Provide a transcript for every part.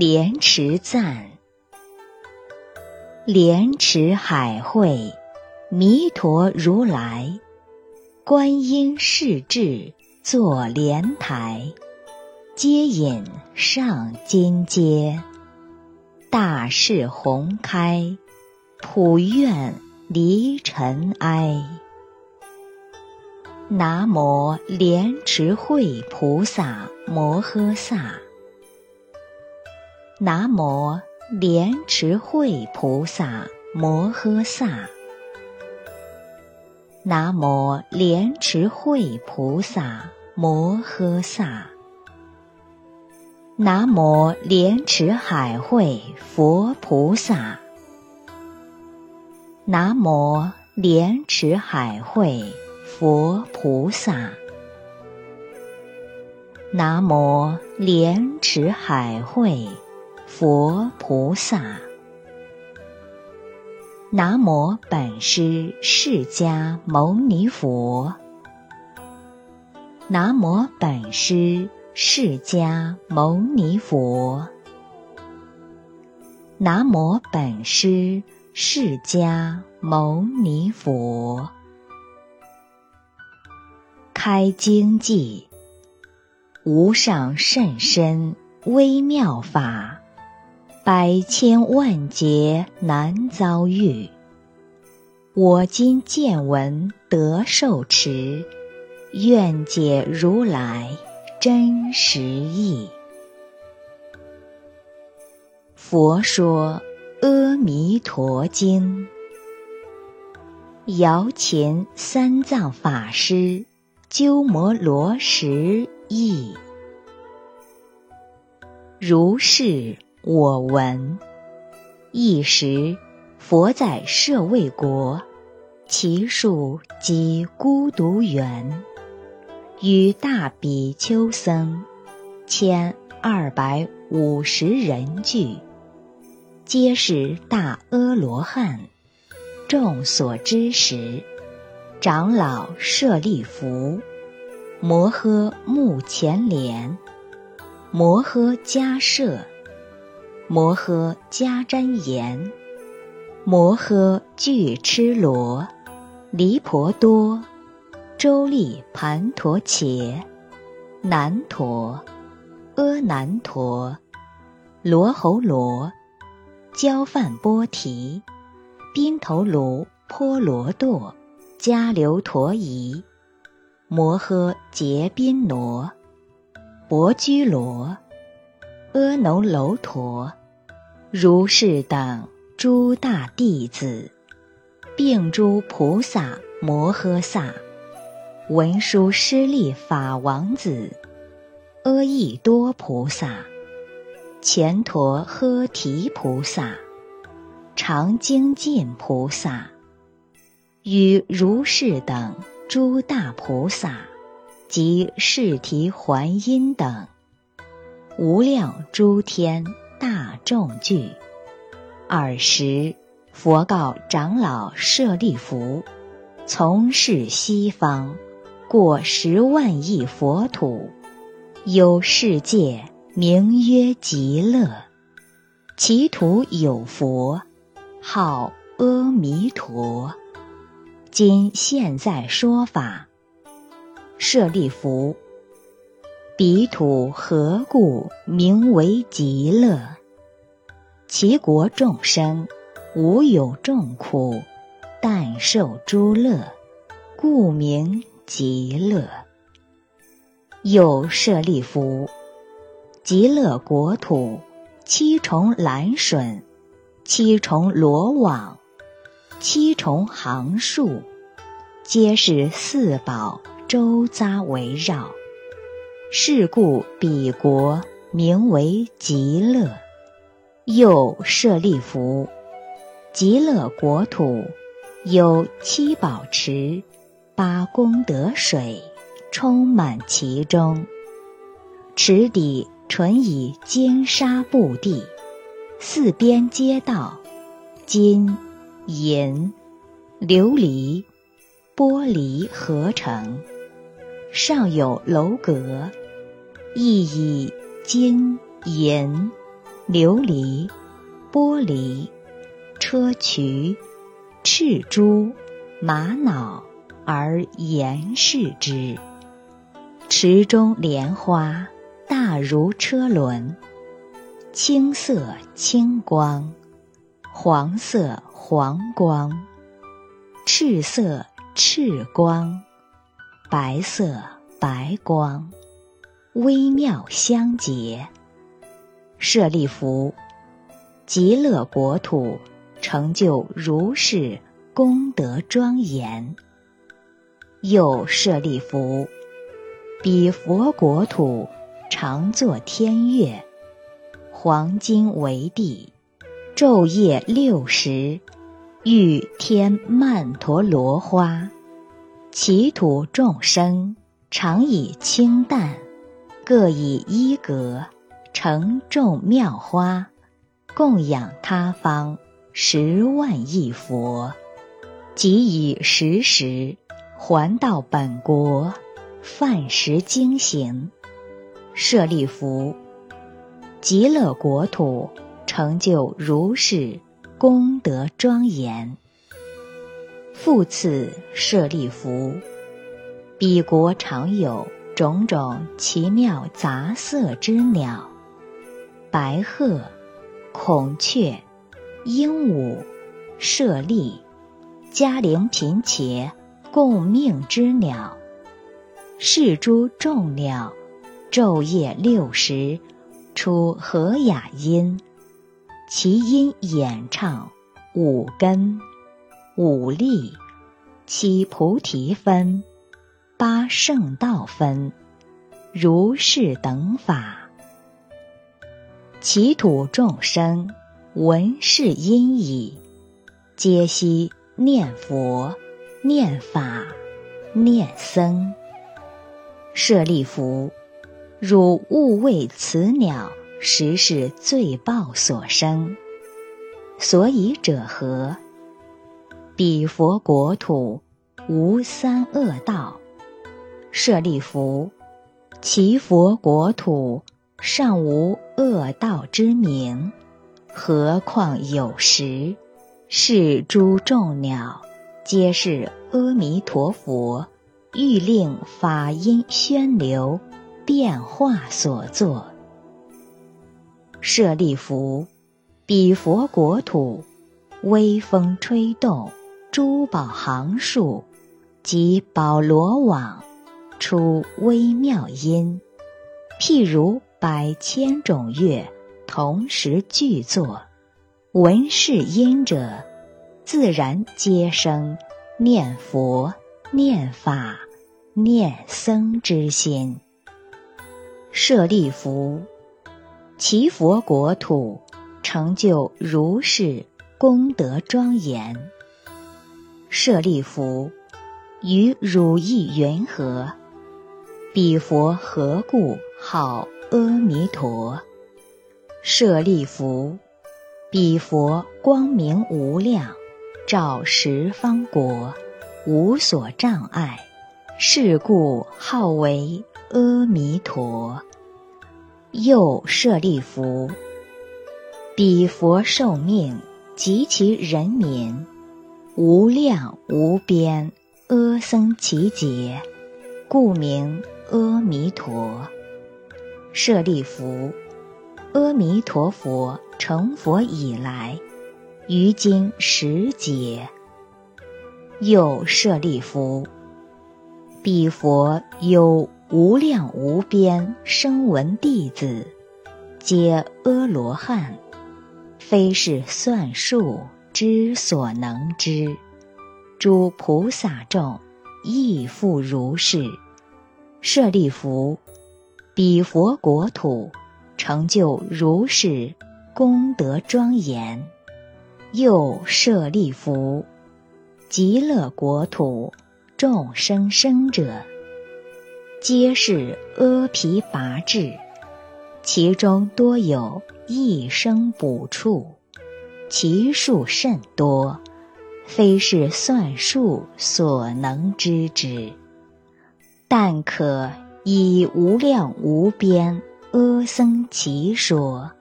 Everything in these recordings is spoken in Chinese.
莲池赞。莲池海会，弥陀如来，观音世智坐莲台，接引上金阶，大势宏开，普愿离尘埃。南无莲池会菩萨摩诃萨。南无莲池会菩萨摩诃萨。南无莲池会菩萨摩诃萨。南无莲池海会佛菩萨。南无莲池海会佛菩萨。南无莲池海会。佛菩萨，南无本师释迦牟尼佛。南无本师释迦牟尼佛。南无本师释迦牟尼佛。开经记，无上甚深微妙法。百千万劫难遭遇，我今见闻得受持，愿解如来真实义。佛说《阿弥陀经》，摇前三藏法师鸠摩罗什译，如是。我闻，一时，佛在舍卫国，其数即孤独园，与大比丘僧千二百五十人聚，皆是大阿罗汉。众所知时，长老舍利弗、摩诃目犍连、摩诃迦摄。摩诃迦旃延，摩诃俱笞罗，离婆多，周利盘陀伽，难陀，阿难陀，罗侯罗，焦梵波提，宾头卢波罗堕，迦留陀夷，摩诃结宾罗，薄居罗，阿耨楼陀。如是等诸大弟子，并诸菩萨摩诃萨，文殊师利法王子，阿逸多菩萨，乾陀诃提菩萨，常精进菩萨，与如是等诸大菩萨及释提还因等，无量诸天。大众聚，尔时佛告长老舍利弗：从事西方，过十万亿佛土，有世界名曰极乐，其土有佛，号阿弥陀。今现在说法，舍利弗。彼土何故名为极乐？其国众生无有众苦，但受诸乐，故名极乐。又舍利弗，极乐国土七重蓝笋，七重罗网，七重行树，皆是四宝周匝围绕。是故彼国名为极乐。又舍利弗，极乐国土有七宝池、八功德水，充满其中。池底纯以金沙布地，四边街道，金、银、琉璃、玻璃合成，上有楼阁。亦以金、银、琉璃、玻璃、砗磲、赤珠、玛瑙而严饰之。池中莲花大如车轮，青色青光，黄色黄光，赤色赤光，白色白光，微妙相结。舍利弗，极乐国土成就如是功德庄严。又舍利弗，彼佛国土常作天乐，黄金为地，昼夜六时，欲天曼陀罗花，其土众生常以清淡，各以衣革。成众妙花，供养他方十万亿佛，即以时时还到本国，饭食经行。舍利弗，极乐国土成就如是功德庄严。复次，舍利弗，彼国常有种种奇妙杂色之鸟。白鹤、孔雀、鹦鹉、舍利、嘉陵频伽，共命之鸟，是诸众鸟，昼夜六时，出和雅音，其音演唱五根、五力、七菩提分、八圣道分，如是等法。其土众生闻是音已，皆悉念佛、念法、念僧。舍利弗，汝勿谓此鸟实是罪报所生。所以者何？彼佛国土无三恶道。舍利弗，其佛国土。尚无恶道之名，何况有时？是诸众鸟，皆是阿弥陀佛欲令法音宣流变化所作。舍利弗，彼佛国土，微风吹动，珠宝行树及宝罗网，出微妙音，譬如。百千种乐同时具作，闻是音者，自然皆生念佛、念法、念僧之心。舍利弗，其佛国土成就如是功德庄严。舍利弗，于汝意云何？彼佛何故号？阿弥陀，舍利弗，彼佛光明无量，照十方国，无所障碍，是故号为阿弥陀。又舍利弗，彼佛寿命及其人民，无量无边，阿僧祇劫，故名阿弥陀。舍利弗，阿弥陀佛成佛以来，于今十劫。又舍利弗，彼佛有无量无边声闻弟子，皆阿罗汉，非是算数之所能知。诸菩萨众亦复如是。舍利弗。彼佛国土成就如是功德庄严，又舍利弗，极乐国土众生生者，皆是阿毗跋致，其中多有一生补处，其数甚多，非是算数所能知之，但可。以无量无边阿僧祇说，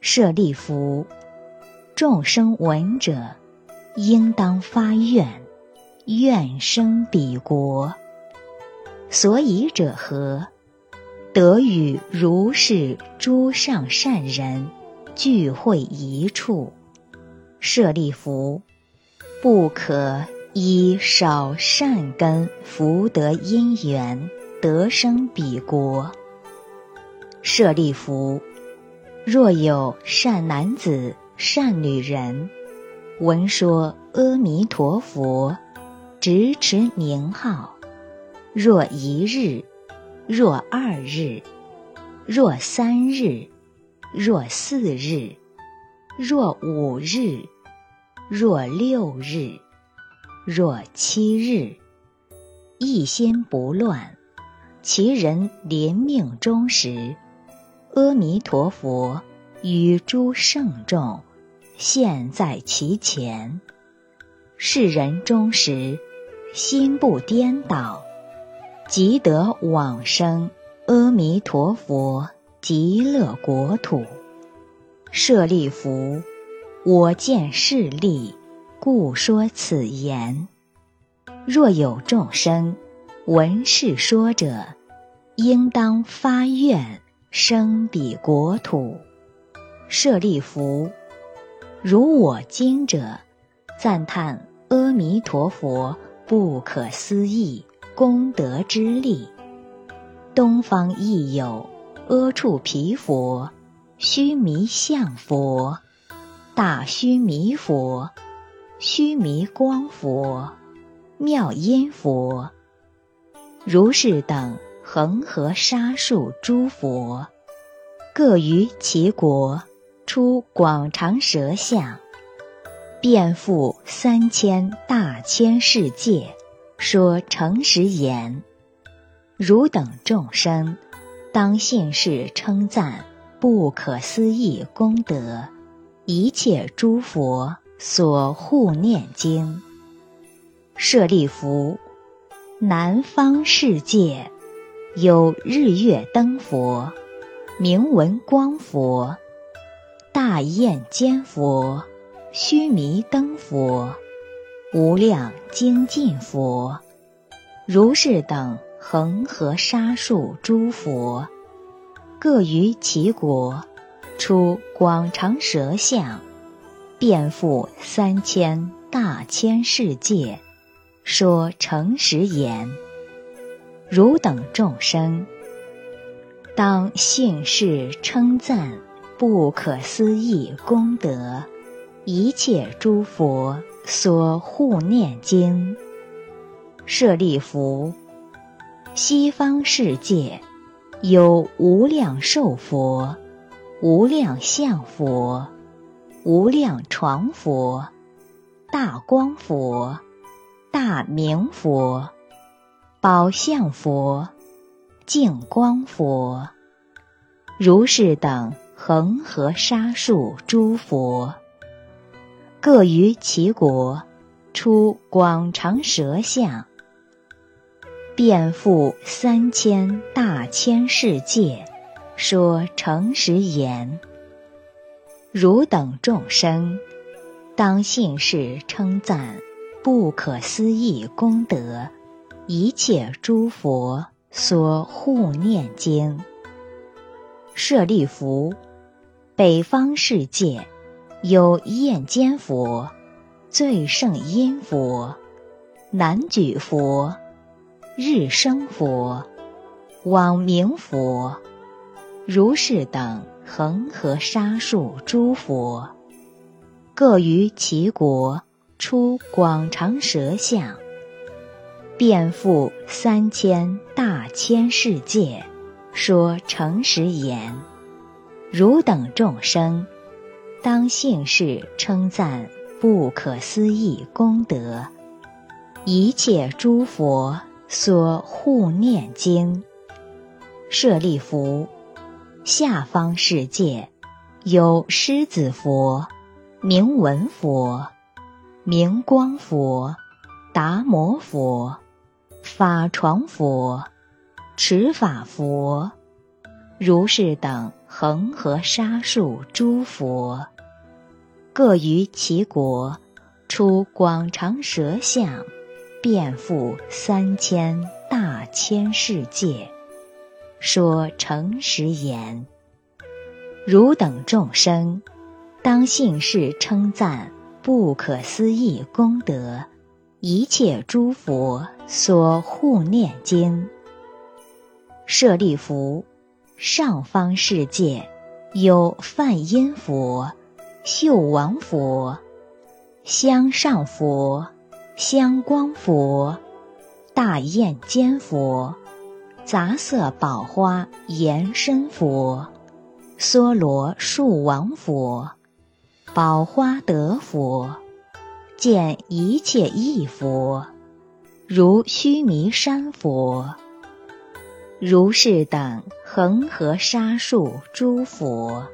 舍利弗，众生闻者，应当发愿，愿生彼国。所以者何？得与如是诸上善人聚会一处。舍利弗，不可以少善根福德因缘得生彼国。舍利弗，若有善男子、善女人，闻说阿弥陀佛，执持名号，若一日。若二日，若三日，若四日，若五日，若六日，若七日，一心不乱，其人临命终时，阿弥陀佛与诸圣众现，在其前，世人终时心不颠倒。即得往生阿弥陀佛极乐国土。舍利弗，我见势利，故说此言。若有众生闻是说者，应当发愿生彼国土。舍利弗，如我今者，赞叹阿弥陀佛不可思议。功德之力，东方亦有阿处毗佛、须弥相佛、大须弥佛、须弥光佛、妙音佛，如是等恒河沙数诸佛，各于其国出广长舌相，遍覆三千大千世界。说诚实言，汝等众生，当信是称赞不可思议功德，一切诸佛所护念经。舍利弗，南方世界有日月灯佛、明文光佛、大焰尖佛、须弥灯佛。无量精进佛，如是等恒河沙数诸佛，各于其国出广长舌相，遍覆三千大千世界，说诚实言：汝等众生，当信是称赞不可思议功德，一切诸佛。所护念经，舍利弗，西方世界有无量寿佛、无量相佛、无量床佛、大光佛、大明佛、宝相佛、净光佛，如是等恒河沙数诸佛。各于其国出广长舌相，遍覆三千大千世界，说诚实言：汝等众生，当信是称赞不可思议功德，一切诸佛所护念经。舍利弗，北方世界。有焰坚佛、最胜音佛、南举佛、日生佛、往明佛，如是等恒河沙数诸佛，各于其国出广长舌相，遍覆三千大千世界，说诚实言：汝等众生。当信是称赞不可思议功德，一切诸佛所护念经。舍利弗，下方世界有狮子佛、明文佛、明光佛、达摩佛、法床佛、持法佛，如是等。恒河沙数诸佛，各于其国，出广长舌相，遍覆三千大千世界，说诚实言：汝等众生，当信是称赞不可思议功德，一切诸佛所护念经。舍利弗。上方世界有梵音佛、秀王佛、香上佛、香光佛、大焰尖佛、杂色宝花延伸佛、梭罗树王佛、宝花德佛、见一切异佛，如须弥山佛。如是等恒河沙数诸佛，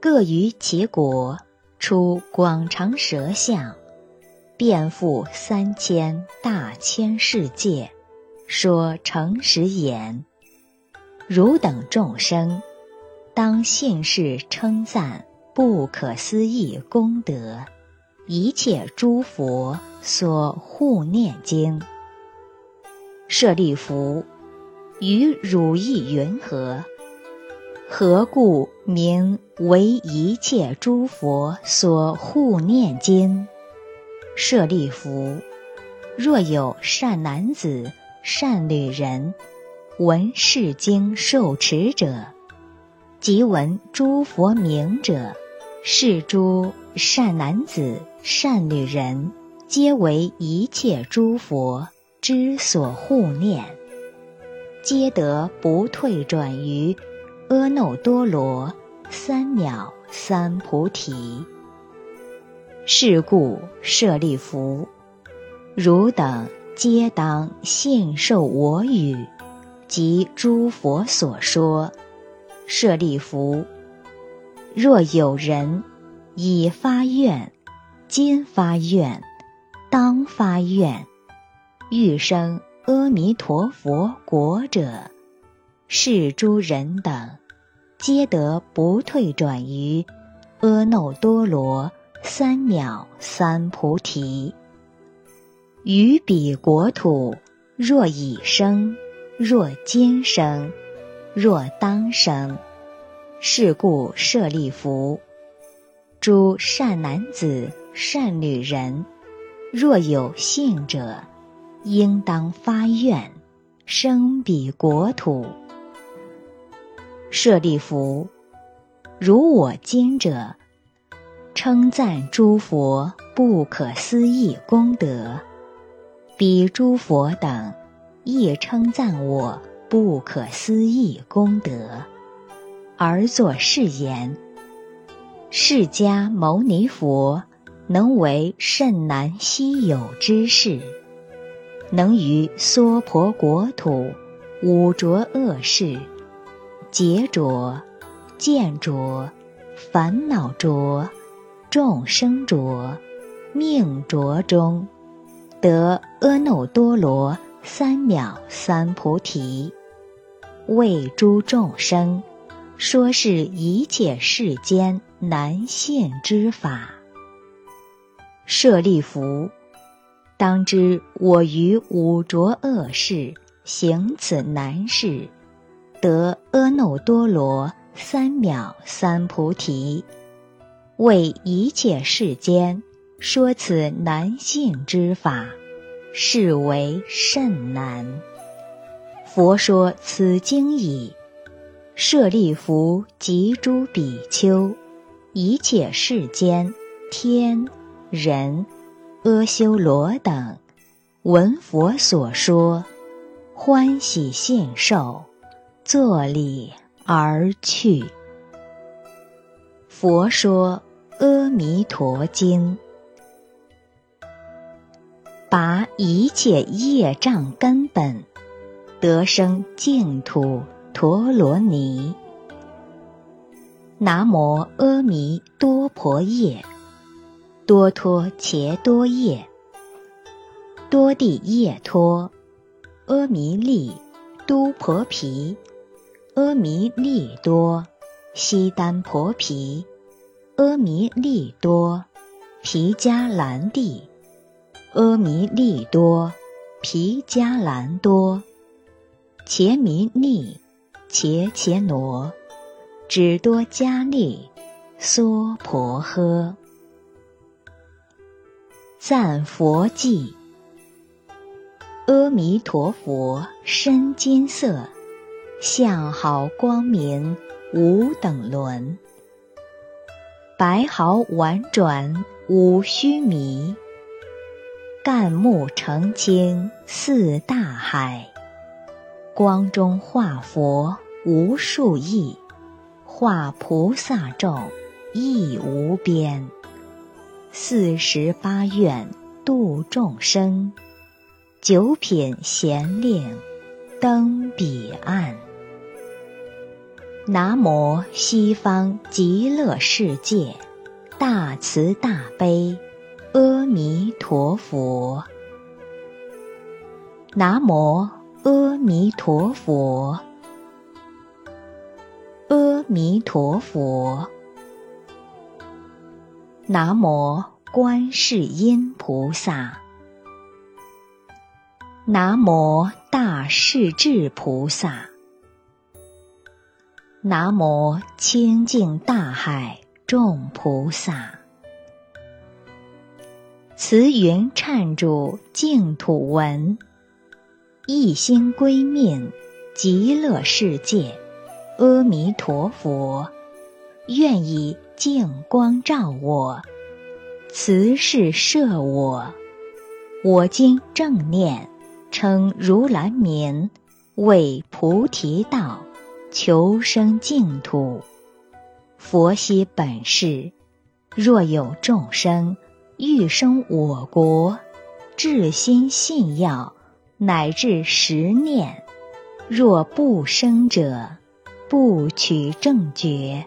各于其国出广长舌相，遍覆三千大千世界，说诚实言：汝等众生，当信是称赞不可思议功德，一切诸佛所护念经。舍利弗。于汝意云何？何故名为一切诸佛所护念经？舍利弗，若有善男子、善女人，闻是经受持者，即闻诸佛名者，是诸善男子、善女人，皆为一切诸佛之所护念。皆得不退转于阿耨多罗三藐三菩提。是故舍利弗，汝等皆当信受我语及诸佛所说。舍利弗，若有人已发愿，今发愿，当发愿，欲生。阿弥陀佛国者，是诸人等，皆得不退转于阿耨多罗三藐三菩提。于彼国土，若已生，若今生，若当生，是故舍利弗，诸善男子、善女人，若有信者。应当发愿，生彼国土。舍利弗，如我今者，称赞诸佛不可思议功德，彼诸佛等亦称赞我不可思议功德，而作是言：释迦牟尼佛能为甚难稀有之事。能于娑婆国土五浊恶世、劫浊、见浊、烦恼浊、众生浊、命浊中，得阿耨多罗三藐三菩提，为诸众生说是一切世间难信之法。舍利弗。当知我于五浊恶世行此难事，得阿耨多罗三藐三菩提，为一切世间说此难信之法，是为甚难。佛说此经已，舍利弗及诸比丘，一切世间天人。阿修罗等闻佛所说，欢喜信受，作礼而去。佛说《阿弥陀经》，拔一切业障根本，得生净土陀罗尼。南无阿弥多婆夜。多托伽多夜，多地夜托，阿弥利都婆毗，阿弥利多，悉丹婆毗，阿弥利多，毗迦兰帝，阿弥利多，毗迦兰多，伽弥尼，伽伽罗，只多迦利，娑婆诃。赞佛偈。阿弥陀佛，身金色，相好光明，无等伦。白毫婉转，无须弥。干木澄清，似大海。光中化佛无数亿，化菩萨众亦无边。四十八愿度众生。九品贤令登彼岸。南无西方极乐世界大慈大悲阿弥陀佛。南无阿弥陀佛。阿弥陀佛。南无观世音菩萨。南无大势至菩萨。南无清净大海众菩萨。慈云忏主净土文。一心归命极乐世界，阿弥陀佛，愿以净光照我，慈氏摄我，我今正念。称如来名，为菩提道，求生净土。佛悉本誓，若有众生欲生我国，至心信要，乃至十念，若不生者，不取正觉。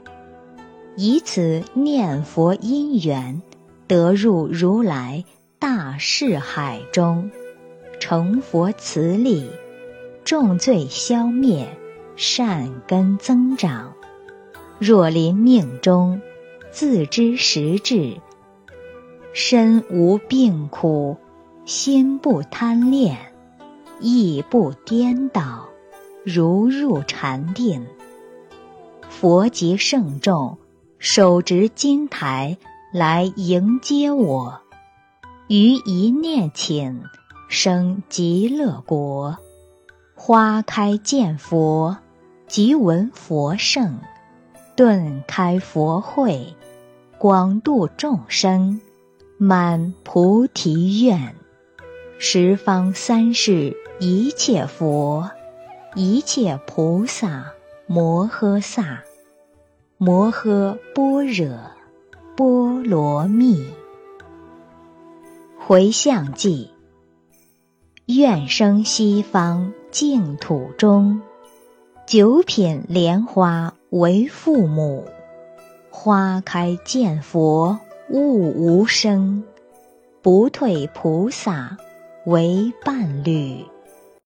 以此念佛因缘，得入如来大士海中。成佛慈力，重罪消灭，善根增长。若临命中，自知时至，身无病苦，心不贪恋，亦不颠倒，如入禅定。佛及圣众，手执金台来迎接我，于一念请。生极乐国，花开见佛，即闻佛圣，顿开佛慧，广度众生，满菩提愿。十方三世一切佛，一切菩萨摩诃萨，摩诃般若波罗蜜。回向记。愿生西方净土中，九品莲花为父母，花开见佛悟无生，不退菩萨为伴侣。